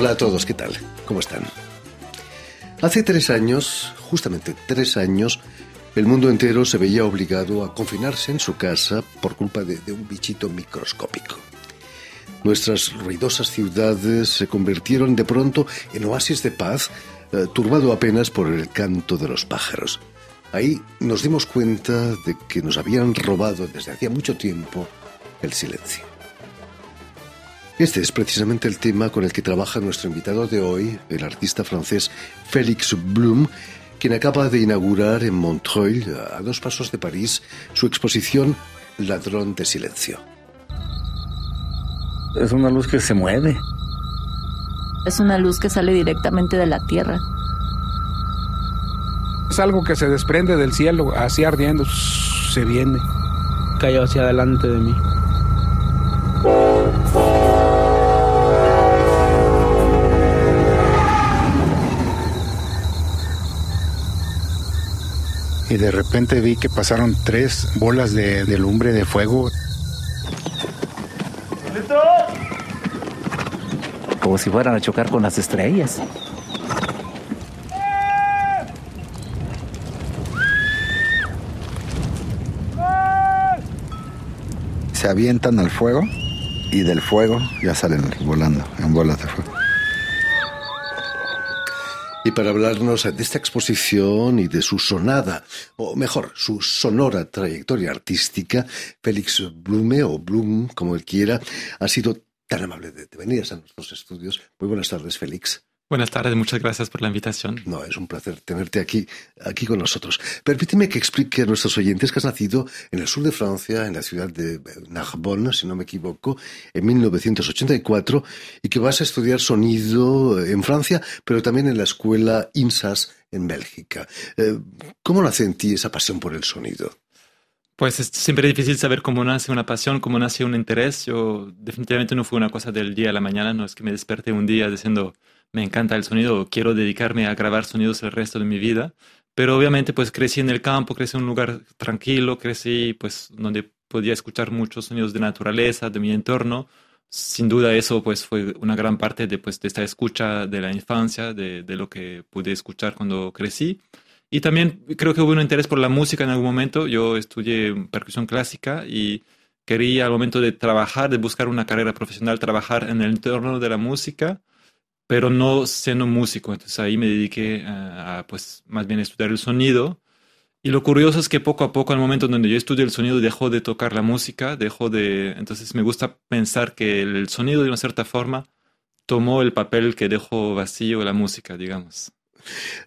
Hola a todos, ¿qué tal? ¿Cómo están? Hace tres años, justamente tres años, el mundo entero se veía obligado a confinarse en su casa por culpa de, un bichito microscópico. Nuestras ruidosas ciudades se convirtieron de pronto en oasis de paz, eh, turbado apenas por el canto de los pájaros. Ahí nos dimos cuenta de que nos habían robado desde hacía mucho tiempo el silencio. Este es precisamente el tema con el que trabaja nuestro invitado de hoy, el artista francés Félix Blum, quien acaba de inaugurar en Montreuil, a dos pasos de París, su exposición Ladrón de Silencio. Es una luz que se mueve. Es una luz que sale directamente de la tierra. Es algo que se desprende del cielo, así ardiendo, se viene. Cayó hacia adelante de mí. Y de repente vi que pasaron tres bolas de, lumbre de fuego. Como si fueran a chocar con las estrellas. Se avientan al fuego y del fuego ya salen volando en bolas de fuego. Y para hablarnos de esta exposición y de su sonada, o mejor, su sonora trayectoria artística, Félix Blume, o Blum, como él quiera, ha sido tan amable de venir a nuestros estudios. Muy buenas tardes, Félix. Buenas tardes, muchas gracias por la invitación. No, es un placer tenerte aquí, aquí con nosotros. Permíteme que explique a nuestros oyentes que has nacido en el sur de Francia, en la ciudad de Narbonne, si no me equivoco, en 1984, y que vas a estudiar sonido en Francia, pero también en la escuela INSAS en Bélgica. Eh, ¿Cómo nace en ti esa pasión por el sonido? Pues es siempre difícil saber cómo nace una pasión, cómo nace un interés. Yo definitivamente no fue una cosa del día a la mañana, no es que me desperté un día diciendo me encanta el sonido, quiero dedicarme a grabar sonidos el resto de mi vida, pero obviamente pues crecí en el campo, crecí en un lugar tranquilo, crecí pues donde podía escuchar muchos sonidos de naturaleza, de mi entorno. Sin duda eso pues fue una gran parte de, pues, de esta escucha de la infancia, de, de lo que pude escuchar cuando crecí. Y también creo que hubo un interés por la música en algún momento. Yo estudié percusión clásica y quería al momento de trabajar, de buscar una carrera profesional, trabajar en el entorno de la música pero no siendo músico. Entonces ahí me dediqué a, pues más bien estudiar el sonido. Y lo curioso es que poco a poco, al momento donde yo estudio el sonido, dejó de tocar la música, dejó de... Entonces me gusta pensar que el sonido, de una cierta forma, tomó el papel que dejó vacío la música, digamos.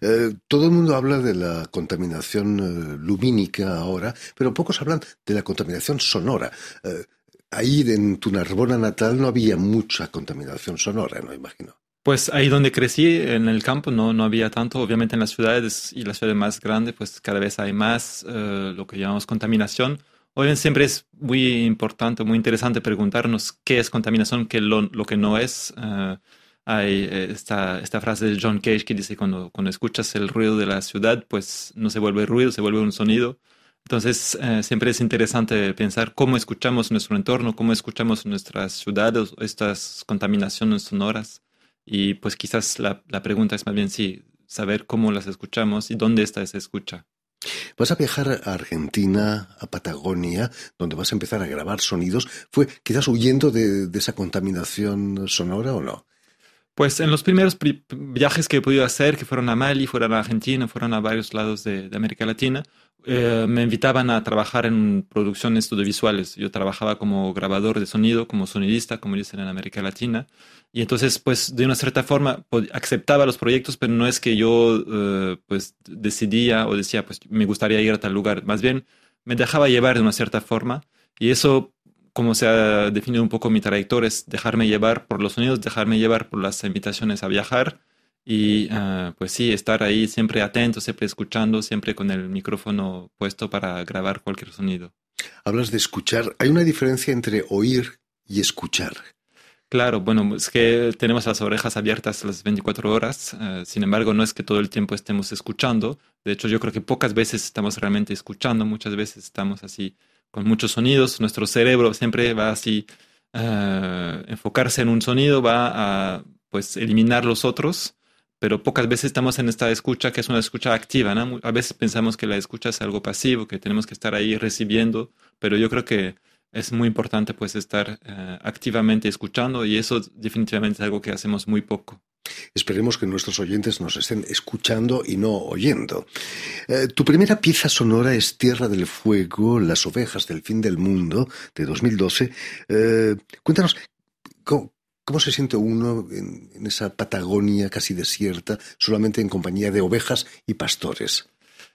Eh, todo el mundo habla de la contaminación eh, lumínica ahora, pero pocos hablan de la contaminación sonora. Eh, ahí en tu Narbona natal no había mucha contaminación sonora, no imagino. Pues ahí donde crecí, en el campo, no, no había tanto. Obviamente en las ciudades y las ciudades más grandes, pues cada vez hay más eh, lo que llamamos contaminación. Obviamente siempre es muy importante, muy interesante preguntarnos qué es contaminación, qué lo, lo que no es. Eh, hay eh, esta, esta frase de John Cage que dice, cuando, cuando escuchas el ruido de la ciudad, pues no se vuelve ruido, se vuelve un sonido. Entonces, siempre es interesante pensar cómo escuchamos nuestro entorno, cómo escuchamos nuestras ciudades, estas contaminaciones sonoras. Y pues quizás la, la pregunta es más bien sí, saber cómo las escuchamos y dónde está esa escucha. Vas a viajar a Argentina, a Patagonia, donde vas a empezar a grabar sonidos. ¿Fue quizás huyendo de, de esa contaminación sonora o no? Pues en los primeros viajes que he podido hacer, que fueron a Mali, fueron a Argentina, fueron a varios lados de, América Latina, eh, me invitaban a trabajar en producciones audiovisuales. Yo trabajaba como grabador de sonido, como sonidista, como dicen en América Latina. Y entonces, pues, de una cierta forma, aceptaba los proyectos, pero no es que yo, eh, pues, decidía o decía, pues, me gustaría ir a tal lugar. Más bien, me dejaba llevar de una cierta forma. Y eso como se ha definido un poco mi trayectoria, es dejarme llevar por los sonidos, dejarme llevar por las invitaciones a viajar y ah, pues sí, estar ahí siempre atento, siempre escuchando, siempre con el micrófono puesto para grabar cualquier sonido. Hablas de escuchar, hay una diferencia entre oír y escuchar. Claro, bueno, es que tenemos las orejas abiertas las 24 horas, ah, sin embargo no es que todo el tiempo estemos escuchando, de hecho yo creo que pocas veces estamos realmente escuchando, muchas veces estamos así con muchos sonidos. Nuestro cerebro siempre va así a eh, enfocarse en un sonido, va a pues eliminar los otros, pero pocas veces estamos en esta escucha que es una escucha activa, ¿no? A veces pensamos que la escucha es algo pasivo, que tenemos que estar ahí recibiendo, pero yo creo que es muy importante pues estar eh, activamente escuchando y eso definitivamente es algo que hacemos muy poco. Esperemos que nuestros oyentes nos estén escuchando y no oyendo. Eh, tu primera pieza sonora es Tierra del Fuego, Las ovejas del fin del mundo, de 2012. Eh, cuéntanos, ¿cómo, ¿cómo, se siente uno en, en, esa Patagonia casi desierta, solamente en compañía de ovejas y pastores?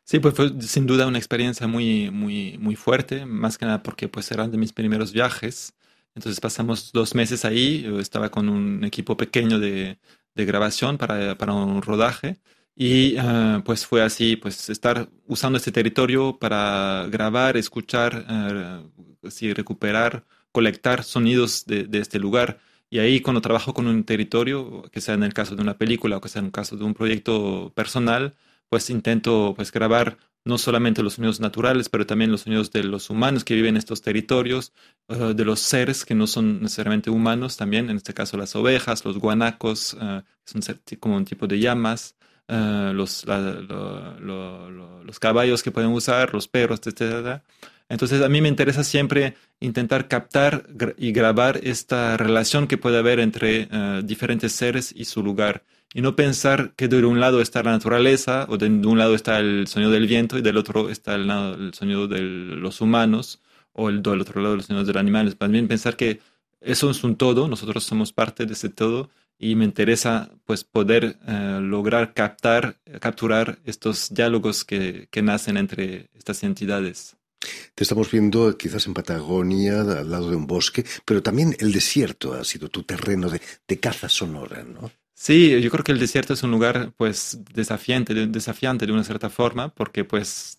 Sí, pues fue sin duda una experiencia muy, muy, muy fuerte, más que nada porque pues eran de mis primeros viajes. Entonces pasamos dos meses ahí, yo estaba con un equipo pequeño de, de grabación para, para, un rodaje y uh, pues fue así, pues estar usando este territorio para grabar, escuchar, uh, recuperar, colectar sonidos de, de, este lugar. Y ahí cuando trabajo con un territorio, que sea en el caso de una película o que sea en el caso de un proyecto personal, pues intento pues grabar no solamente los sonidos naturales, pero también los sonidos de los humanos que viven en estos territorios, uh, de los seres que no son necesariamente humanos también, en este caso las ovejas, los guanacos, uh, son como un tipo de llamas, uh, los, la, lo, lo, lo, los caballos que pueden usar, los perros, etc. Entonces a mí me interesa siempre intentar captar y grabar esta relación que puede haber entre diferentes seres y su lugar y no pensar que de un lado está la naturaleza o de un lado está el sonido del viento y del otro está el, el sonido de los humanos o el, del otro lado los sonidos de los animales. También pensar que eso es un todo, nosotros somos parte de ese todo y me interesa pues poder uh, lograr captar, capturar estos diálogos que, que nacen entre estas entidades. Te estamos viendo quizás en Patagonia, al lado de un bosque, pero también el desierto ha sido tu terreno de, de caza sonora, ¿no? Sí, yo creo que el desierto es un lugar pues desafiante, desafiante de una cierta forma, porque pues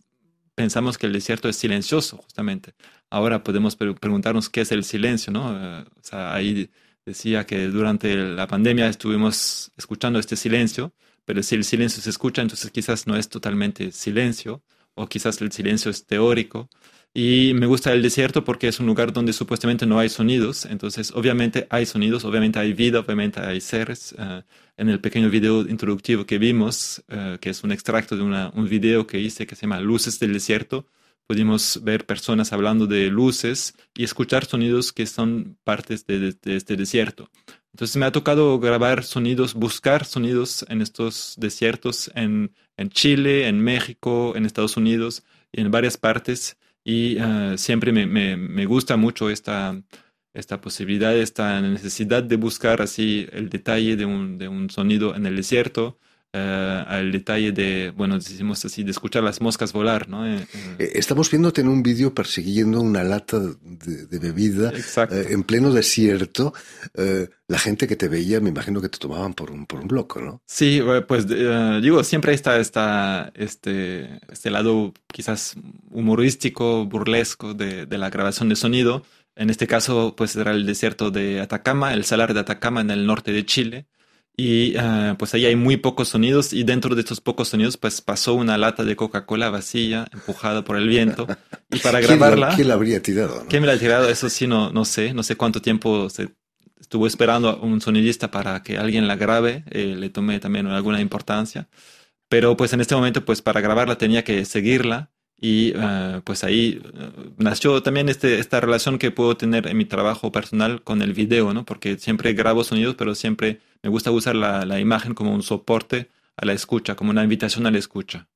pensamos que el desierto es silencioso justamente. Ahora podemos preguntarnos qué es el silencio, ¿no? Sea, ahí decía que durante la pandemia estuvimos escuchando este silencio, pero si el silencio se escucha, entonces quizás no es totalmente silencio, o quizás el silencio es teórico. Y me gusta el desierto porque es un lugar donde supuestamente no hay sonidos. Entonces, obviamente hay sonidos, obviamente hay vida, obviamente hay seres. Uh, en el pequeño video introductivo que vimos, uh, que es un extracto de una, un video que hice que se llama Luces del Desierto, pudimos ver personas hablando de luces y escuchar sonidos que son partes de, de, de este desierto. Entonces me ha tocado grabar sonidos, buscar sonidos en estos desiertos en, en Chile, en México, en Estados Unidos y en varias partes y uh, siempre me, me, me, gusta mucho esta, esta posibilidad, esta necesidad de buscar así el detalle de un, de un sonido en el desierto, uh, al detalle de, bueno, decimos así, de escuchar las moscas volar, ¿no? Eh, eh, Estamos viéndote en un vídeo persiguiendo una lata de, de bebida eh, en pleno desierto. la gente que te veía, me imagino que te tomaban por un, por un loco, ¿no? Sí, pues digo, siempre está esta, este, este lado quizás humorístico, burlesco de, de la grabación de sonido. En este caso, pues era el desierto de Atacama, el salar de Atacama en el norte de Chile y uh, pues ahí hay muy pocos sonidos y dentro de estos pocos sonidos pues pasó una lata de Coca-Cola vacía empujada por el viento y para grabarla ¿quién, ¿quién la habría tirado? ¿no? ¿quién me la ha tirado? eso sí no, no sé no sé cuánto tiempo se estuvo esperando a un sonidista para que alguien la grabe eh, le tomé también alguna importancia pero pues en este momento pues para grabarla tenía que seguirla y uh, pues ahí uh, nació también este, esta relación que puedo tener en mi trabajo personal con el video, ¿no? Porque siempre grabo sonidos, pero siempre me gusta usar la, la imagen como un soporte a la escucha, como una invitación a la escucha.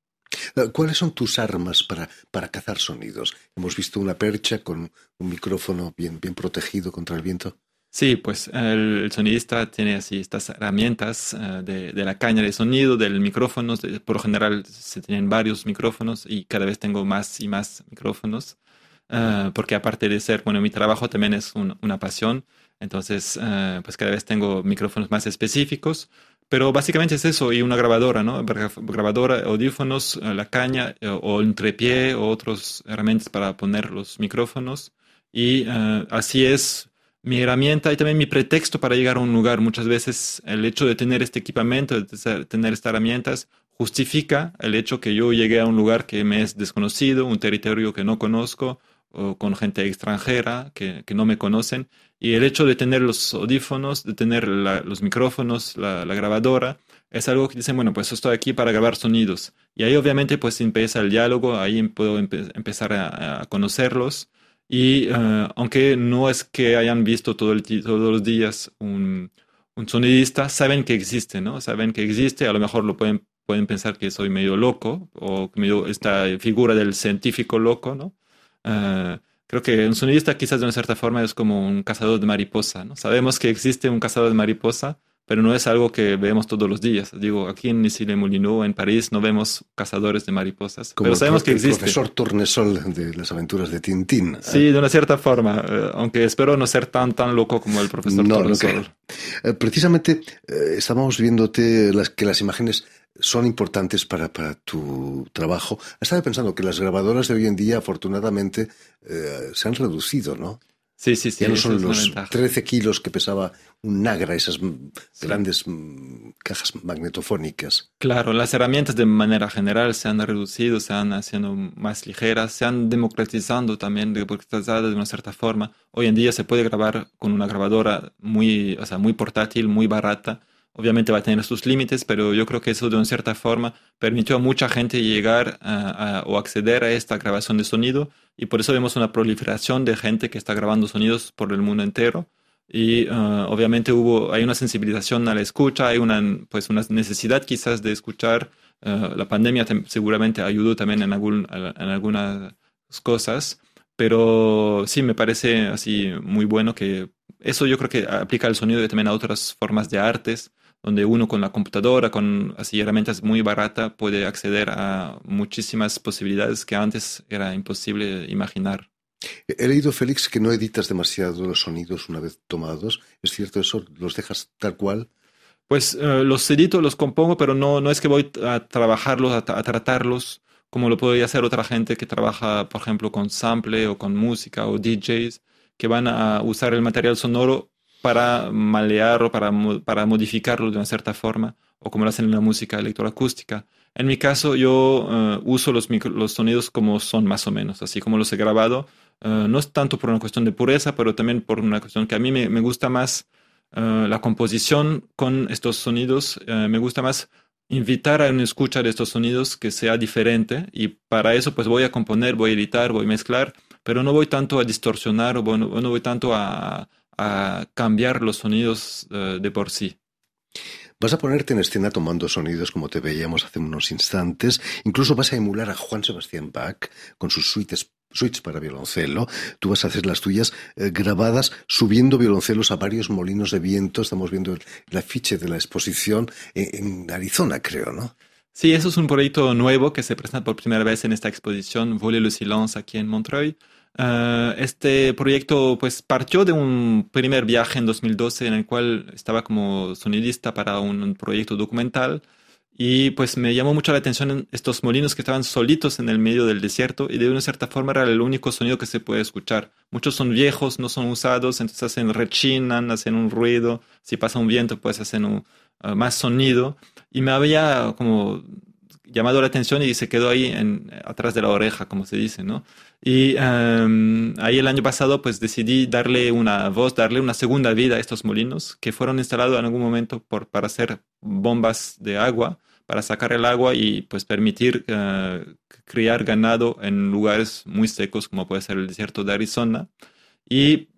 ¿Cuáles son tus armas para, para cazar sonidos? Hemos visto una percha con un micrófono bien, bien protegido contra el viento. Sí, pues el, sonidista tiene así estas herramientas uh, de, de, la caña de sonido, del micrófono. Por lo general se tienen varios micrófonos y cada vez tengo más y más micrófonos. Uh, porque aparte de ser, bueno, mi trabajo también es un, una pasión. Entonces, uh, pues cada vez tengo micrófonos más específicos. Pero básicamente es eso y una grabadora, ¿no? Grabadora, audífonos, la caña o un trepié o otras herramientas para poner los micrófonos. Y así es mi herramienta y también mi pretexto para llegar a un lugar. Muchas veces el hecho de tener este equipamiento, de tener estas herramientas, justifica el hecho que yo llegué a un lugar que me es desconocido, un territorio que no conozco, o con gente extranjera que, que no me conocen. Y el hecho de tener los audífonos, de tener los micrófonos, la, grabadora, es algo que dicen, bueno, pues estoy aquí para grabar sonidos. Y ahí obviamente pues empieza el diálogo, ahí puedo empe- empezar a conocerlos. Y eh, aunque no es que hayan visto todo el, todos los días un, un sonidista, saben que existe, ¿no? Saben que existe, a lo mejor lo pueden, pueden pensar que soy medio loco o medio esta figura del científico loco, ¿no? Eh, creo que un sonidista quizás de una cierta forma es como un cazador de mariposa, ¿no? Sabemos que existe un cazador de mariposa, pero no es algo que vemos todos los días. Digo, aquí en Issy-les-Moulineaux, en París, no vemos cazadores de mariposas, Como pero el sabemos que el existe. profesor Tornesol de las aventuras de Tintín. Sí, de una cierta forma, eh, aunque espero no ser tan tan loco como el profesor No, no Torresol. creo. Eh, precisamente eh, estábamos viéndote las, que las imágenes son importantes para, para tu trabajo. Estaba pensando que las grabadoras de hoy en día, afortunadamente, eh, se han reducido, ¿no? Sí, sí, sí. ya no son los ventaja. 13 kilos que pesaba un Nagra, esas Sí. grandes cajas magnetofónicas. Claro, las herramientas de manera general se han reducido, se han haciendo más ligeras, se han democratizando también, democratizado de una cierta forma. Hoy en día se puede grabar con una grabadora muy, o sea, muy portátil, muy barata. Obviamente va a tener sus límites, pero yo creo que eso de una cierta forma permitió a mucha gente llegar o acceder a esta grabación de sonido y por eso vemos una proliferación de gente que está grabando sonidos por el mundo entero. Y uh, obviamente hubo, hay una sensibilización a la escucha, hay una, pues una necesidad quizás de escuchar. Uh, la pandemia seguramente ayudó también en, algún, en algunas cosas, pero sí me parece así muy bueno que eso yo creo que aplica al sonido y también a otras formas de artes, donde uno con la computadora, con así herramientas muy baratas, puede acceder a muchísimas posibilidades que antes era imposible imaginar. He leído, Félix, que no editas demasiado los sonidos una vez tomados. ¿Es cierto eso? ¿Los dejas tal cual? Pues eh, los edito, los compongo, pero no, no es que voy a trabajarlos, a, a tratarlos como lo podría hacer otra gente que trabaja, por ejemplo, con sample o con música o DJs, que van a usar el material sonoro para malear o para, para modificarlo de una cierta forma, o como lo hacen en la música electroacústica. En mi caso, yo eh, uso los, los sonidos como son más o menos, así como los he grabado. Eh, no es tanto por una cuestión de pureza, pero también por una cuestión que a mí me, me gusta más eh, la composición con estos sonidos. me gusta más invitar a una escucha de estos sonidos que sea diferente y para eso pues voy a componer, voy a editar, voy a mezclar, pero no voy tanto a distorsionar o bueno, no voy tanto a, a cambiar los sonidos eh, de por sí. Vas a ponerte en escena tomando sonidos como te veíamos hace unos instantes. Incluso vas a emular a Juan Sebastián Bach con sus suites, suites para violoncelo. Tú vas a hacer las tuyas eh, grabadas subiendo violoncelos a varios molinos de viento. Estamos viendo el, el afiche de la exposición en, en Arizona, creo, ¿no? Sí, eso es un proyecto nuevo que se presenta por primera vez en esta exposición Voler le silence aquí en Montreuil. Uh, este proyecto pues partió de un primer viaje en 2012 en el cual estaba como sonidista para un, un, proyecto documental y pues me llamó mucho la atención estos molinos que estaban solitos en el medio del desierto y de una cierta forma era el único sonido que se puede escuchar. Muchos son viejos, no son usados, entonces hacen rechinan, hacen un ruido, si pasa un viento pues hacen un, uh, más sonido y me había como llamado la atención y se quedó ahí en, atrás de la oreja, como se dice, ¿no? Y um, ahí el año pasado pues decidí darle una voz, darle una segunda vida a estos molinos que fueron instalados en algún momento por, para hacer bombas de agua, para sacar el agua y pues permitir uh, criar ganado en lugares muy secos como puede ser el desierto de Arizona. Y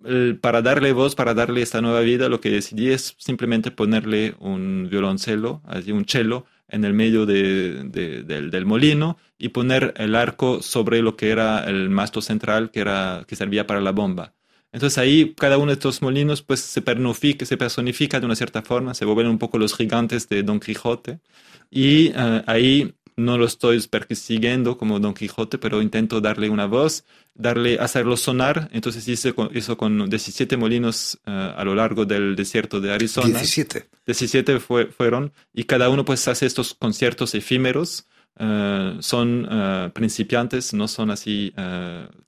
para darle voz, para darle esta nueva vida, lo que decidí es simplemente ponerle un violoncelo, así un cello, en el medio de, de, del, del, molino y poner el arco sobre lo que era el masto central que, era, que servía para la bomba. Entonces ahí cada uno de estos molinos pues se, se personifica de una cierta forma, se vuelven un poco los gigantes de Don Quijote y uh, ahí no lo estoy persiguiendo como Don Quijote, pero intento darle una voz, darle, hacerlo sonar. Entonces hice hizo con 17 molinos uh, a lo largo del desierto de Arizona. 17. 17 fue, fueron y cada uno pues hace estos conciertos efímeros. Uh, son principiantes, no son así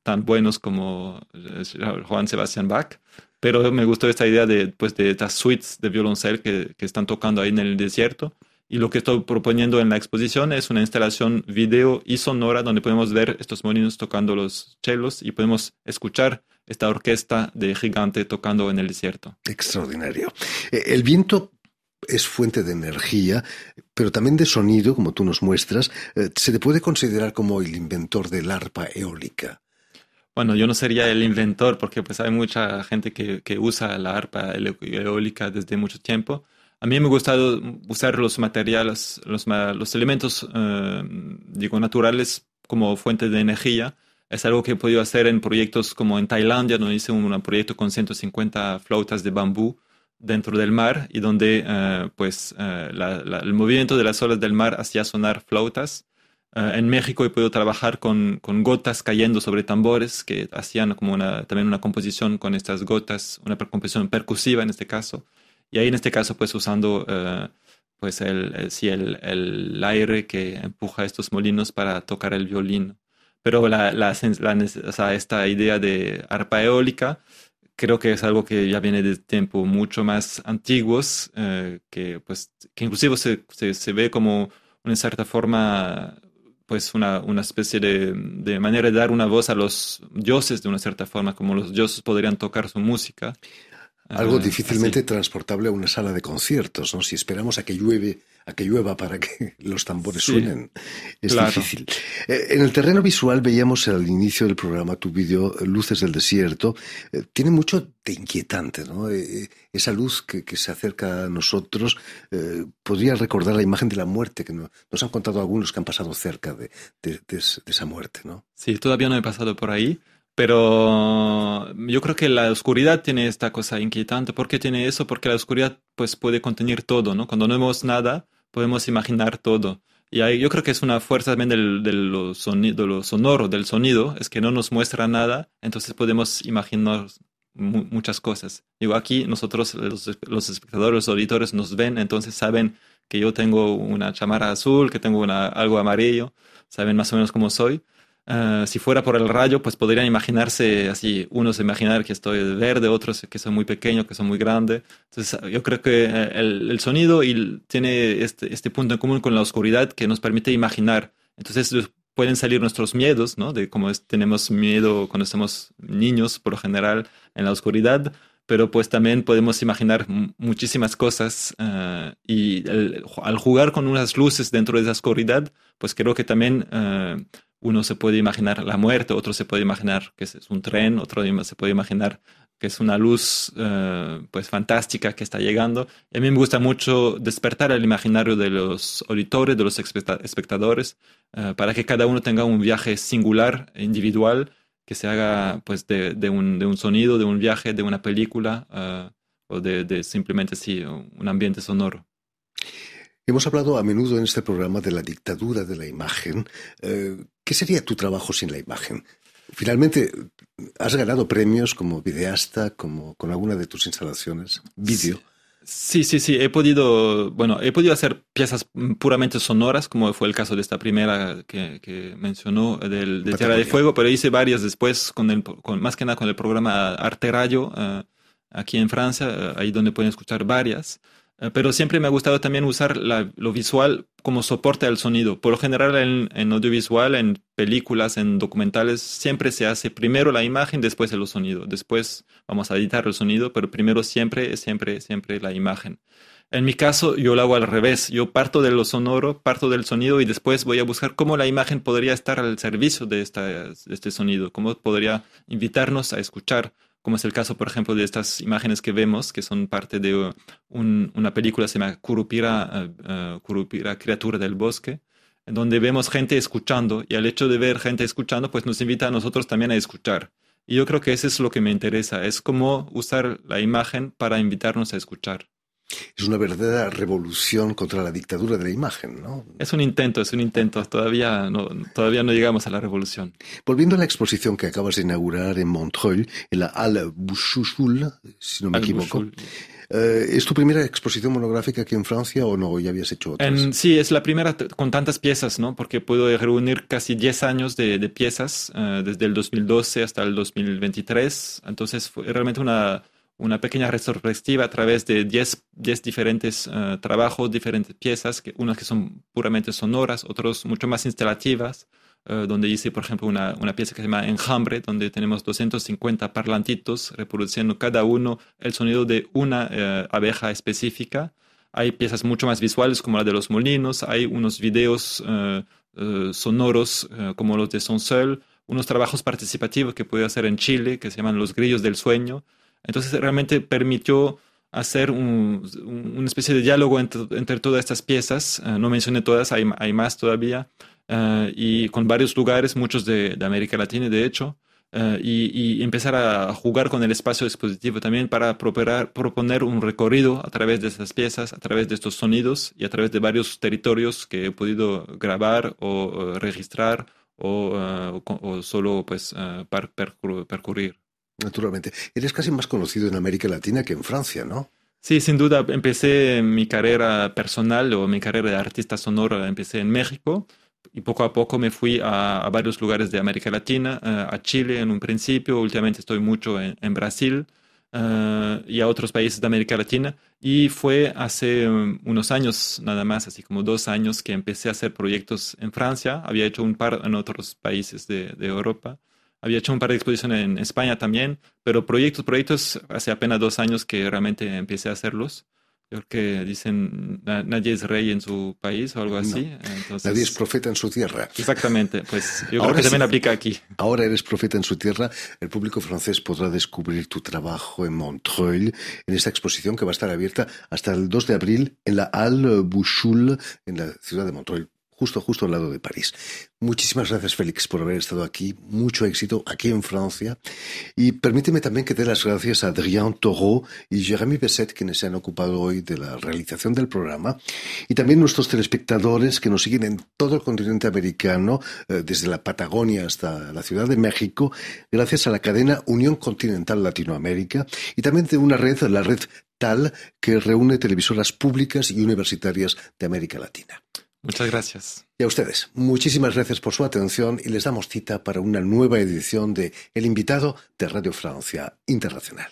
tan buenos como Juan Sebastián Bach, pero me gustó esta idea de, pues, de estas suites de violoncel que, que están tocando ahí en el desierto. Y lo que estoy proponiendo en la exposición es una instalación video y sonora donde podemos ver estos molinos tocando los chelos y podemos escuchar esta orquesta de gigante tocando en el desierto. Extraordinario. Eh, El viento es fuente de energía, pero también de sonido, como tú nos muestras. Eh, Se te puede considerar como el inventor del arpa eólica. Bueno, yo no sería el inventor porque pues hay mucha gente que, que usa la arpa eólica desde mucho tiempo. A mí me ha gustado usar los materiales, los, elementos, eh, digo, naturales como fuente de energía. Es algo que he podido hacer en proyectos como en Tailandia, donde hice un, proyecto con 150 flautas de bambú dentro del mar y donde eh, pues eh, el movimiento de las olas del mar hacía sonar flautas. Eh, en México he podido trabajar con, gotas cayendo sobre tambores que hacían como también una composición con estas gotas, una composición percusiva en este caso. Y ahí en este caso pues usando eh, pues el, el- sí, el, el aire que empuja estos molinos para tocar el violín. Pero la, la, la o sea, esta idea de arpa eólica creo que es algo que ya viene de tiempo mucho más antiguos, eh, que pues que inclusive se, se, se ve como en cierta forma pues una, una especie de, de manera de dar una voz a los dioses de una cierta forma, como los dioses podrían tocar su música. Algo Eh, difícilmente así. transportable a una sala de conciertos, ¿no? Si esperamos a que llueve, a que llueva para que los tambores Sí, suenen, es claro. difícil. Eh, en el terreno visual veíamos al inicio del programa tu vídeo Luces del Desierto. Eh, tiene mucho de inquietante, ¿no? Eh, esa luz que, que se acerca a nosotros eh, podría recordar la imagen de la muerte que no- nos han contado algunos que han pasado cerca de, de- de esa muerte, ¿no? Sí, todavía no he pasado por ahí, pero yo creo que la oscuridad tiene esta cosa inquietante. ¿Por qué tiene eso? Porque la oscuridad pues puede contener todo, ¿no? Cuando no vemos nada, podemos imaginar todo. Y ahí yo creo que es una fuerza también del, de lo soni- de lo sonoro, del sonido, es que no nos muestra nada, entonces podemos imaginar mu- muchas cosas. Digo, aquí nosotros, los, los espectadores, los auditores nos ven, entonces saben que yo tengo una chamarra azul, que tengo una, algo amarillo, saben más o menos cómo soy. Ah, si fuera por el rayo, pues podrían imaginarse así, unos imaginar que estoy de verde, otros que soy muy pequeño, que soy muy grande. Entonces, yo creo que eh, el, el sonido y tiene este, este punto en común con la oscuridad que nos permite imaginar. Entonces, pueden salir nuestros miedos, ¿no? De cómo tenemos miedo cuando somos niños, por lo general, en la oscuridad, pero pues también podemos imaginar muchísimas cosas ah, y el- al jugar con unas luces dentro de esa oscuridad, pues creo que también eh, uno se puede imaginar la muerte, otro se puede imaginar que es un tren, otro se puede imaginar que es una luz eh, pues fantástica que está llegando. A mí me gusta mucho despertar el imaginario de los auditores, de los especta- espectadores, eh, para que cada uno tenga un viaje singular, individual, que se haga pues de, de un, de un sonido, de un viaje, de una película eh, o de, de simplemente sí, un ambiente sonoro. Hemos hablado a menudo en este programa de la dictadura de la imagen. Eh, ¿Qué sería tu trabajo sin la imagen? Finalmente, has ganado premios como videasta, como con alguna de tus instalaciones, vídeo. Sí, sí, sí, he podido, bueno, he podido hacer piezas puramente sonoras, como fue el caso de esta primera que, que mencionó, del, de Tierra de. Fuego, pero hice varias después, con el, con, más que nada con el programa Arte Rayo, eh, aquí en Francia, eh, ahí donde pueden escuchar varias. Eh, pero siempre me ha gustado también usar lo visual como soporte al sonido. Por lo general en, audiovisual, en películas, en documentales, siempre se hace primero la imagen, después el sonido. Después vamos a editar el sonido, pero primero siempre, siempre, siempre la imagen. En mi caso, yo lo hago al revés. Yo parto de lo sonoro, parto del sonido y después voy a buscar cómo la imagen podría estar al servicio de, de este sonido, cómo podría invitarnos a escuchar, como es el caso, por ejemplo, de estas imágenes que vemos, que son parte de un- una película se llama Curupira, eh, eh, Curupira, Criatura del Bosque, donde vemos gente escuchando y al hecho de ver gente escuchando, pues nos invita a nosotros también a escuchar. Y yo creo que eso es lo que me interesa, es cómo usar la imagen para invitarnos a escuchar. Es una verdadera revolución contra la dictadura de la imagen, ¿no? Es un intento, es un intento. Todavía no, todavía no llegamos a la revolución. Volviendo a la exposición que acabas de inaugurar en Montreuil, en la Halle Bouchouchoul, si no me equivoco. Al-Bushul. Eh, ¿Es tu primera exposición monográfica aquí en Francia o no? ¿Ya habías hecho otras? En- sí, es la primera con tantas piezas, ¿no? Porque puedo reunir casi 10 años de, de piezas, eh, desde el 2012 hasta el 2023. Entonces fue realmente una, una pequeña retrospectiva a través de 10, 10 diferentes eh, trabajos, diferentes piezas, que, unas que son puramente sonoras, otros mucho más instalativas, eh, donde hice, por ejemplo, una, una, pieza que se llama Enjambre, donde tenemos 250 parlantitos reproduciendo cada uno el sonido de una eh, abeja específica. Hay piezas mucho más visuales como la de los molinos, hay unos videos sonoros como los de Sonsol, unos trabajos participativos que pude hacer en Chile que se llaman Los Grillos del Sueño. Entonces realmente permitió hacer un, una especie de diálogo entre, entre todas estas piezas. no mencioné todas, hay, hay más todavía. Eh, y con varios lugares, muchos de, América Latina, de hecho, eh, y, empezar a jugar con el espacio expositivo también para proponer un recorrido a través de estas piezas, a través de estos sonidos y a través de varios territorios que he podido grabar o, registrar o, eh, solo pues percurrir. Naturalmente. Eres casi más conocido en América Latina que en Francia, ¿no? Sí, sin duda. Empecé mi carrera personal o mi carrera de artista sonoro, empecé en México y poco a poco me fui a, varios lugares de América Latina, eh, a Chile en un principio, últimamente estoy mucho en, Brasil eh, y a otros países de América Latina. Y fue hace um, unos años, nada más, así como dos años, que empecé a hacer proyectos en Francia. Había hecho un par en otros países de Europa. Había hecho un par de exposiciones en España también, pero proyectos, proyectos, hace apenas dos años que realmente empecé a hacerlos. Yo creo que dicen nadie es rey en su país o algo así. nadie es profeta en su tierra. Exactamente, pues yo creo que también aplica aquí. Ahora eres profeta en su tierra. El público francés podrá descubrir tu trabajo en Montreuil, en esta exposición que va a estar abierta hasta el 2 de abril en la Halle Bouchoul, en la ciudad de Montreuil justo, justo al lado de París. Muchísimas gracias, Félix, por haber estado aquí. Mucho éxito aquí en Francia. Y permíteme también que dé las gracias a Adrien Taureau y Jérémy Besset, quienes se han ocupado hoy de la realización del programa. Y también nuestros telespectadores que nos siguen en todo el continente americano, eh, desde la Patagonia hasta la Ciudad de México, gracias a la cadena Unión Continental Latinoamérica y también de una red, la red TAL, que reúne televisoras públicas y universitarias de América Latina. Muchas gracias. Y a ustedes, muchísimas gracias por su atención y les damos cita para una nueva edición de El invitado de Radio Francia Internacional.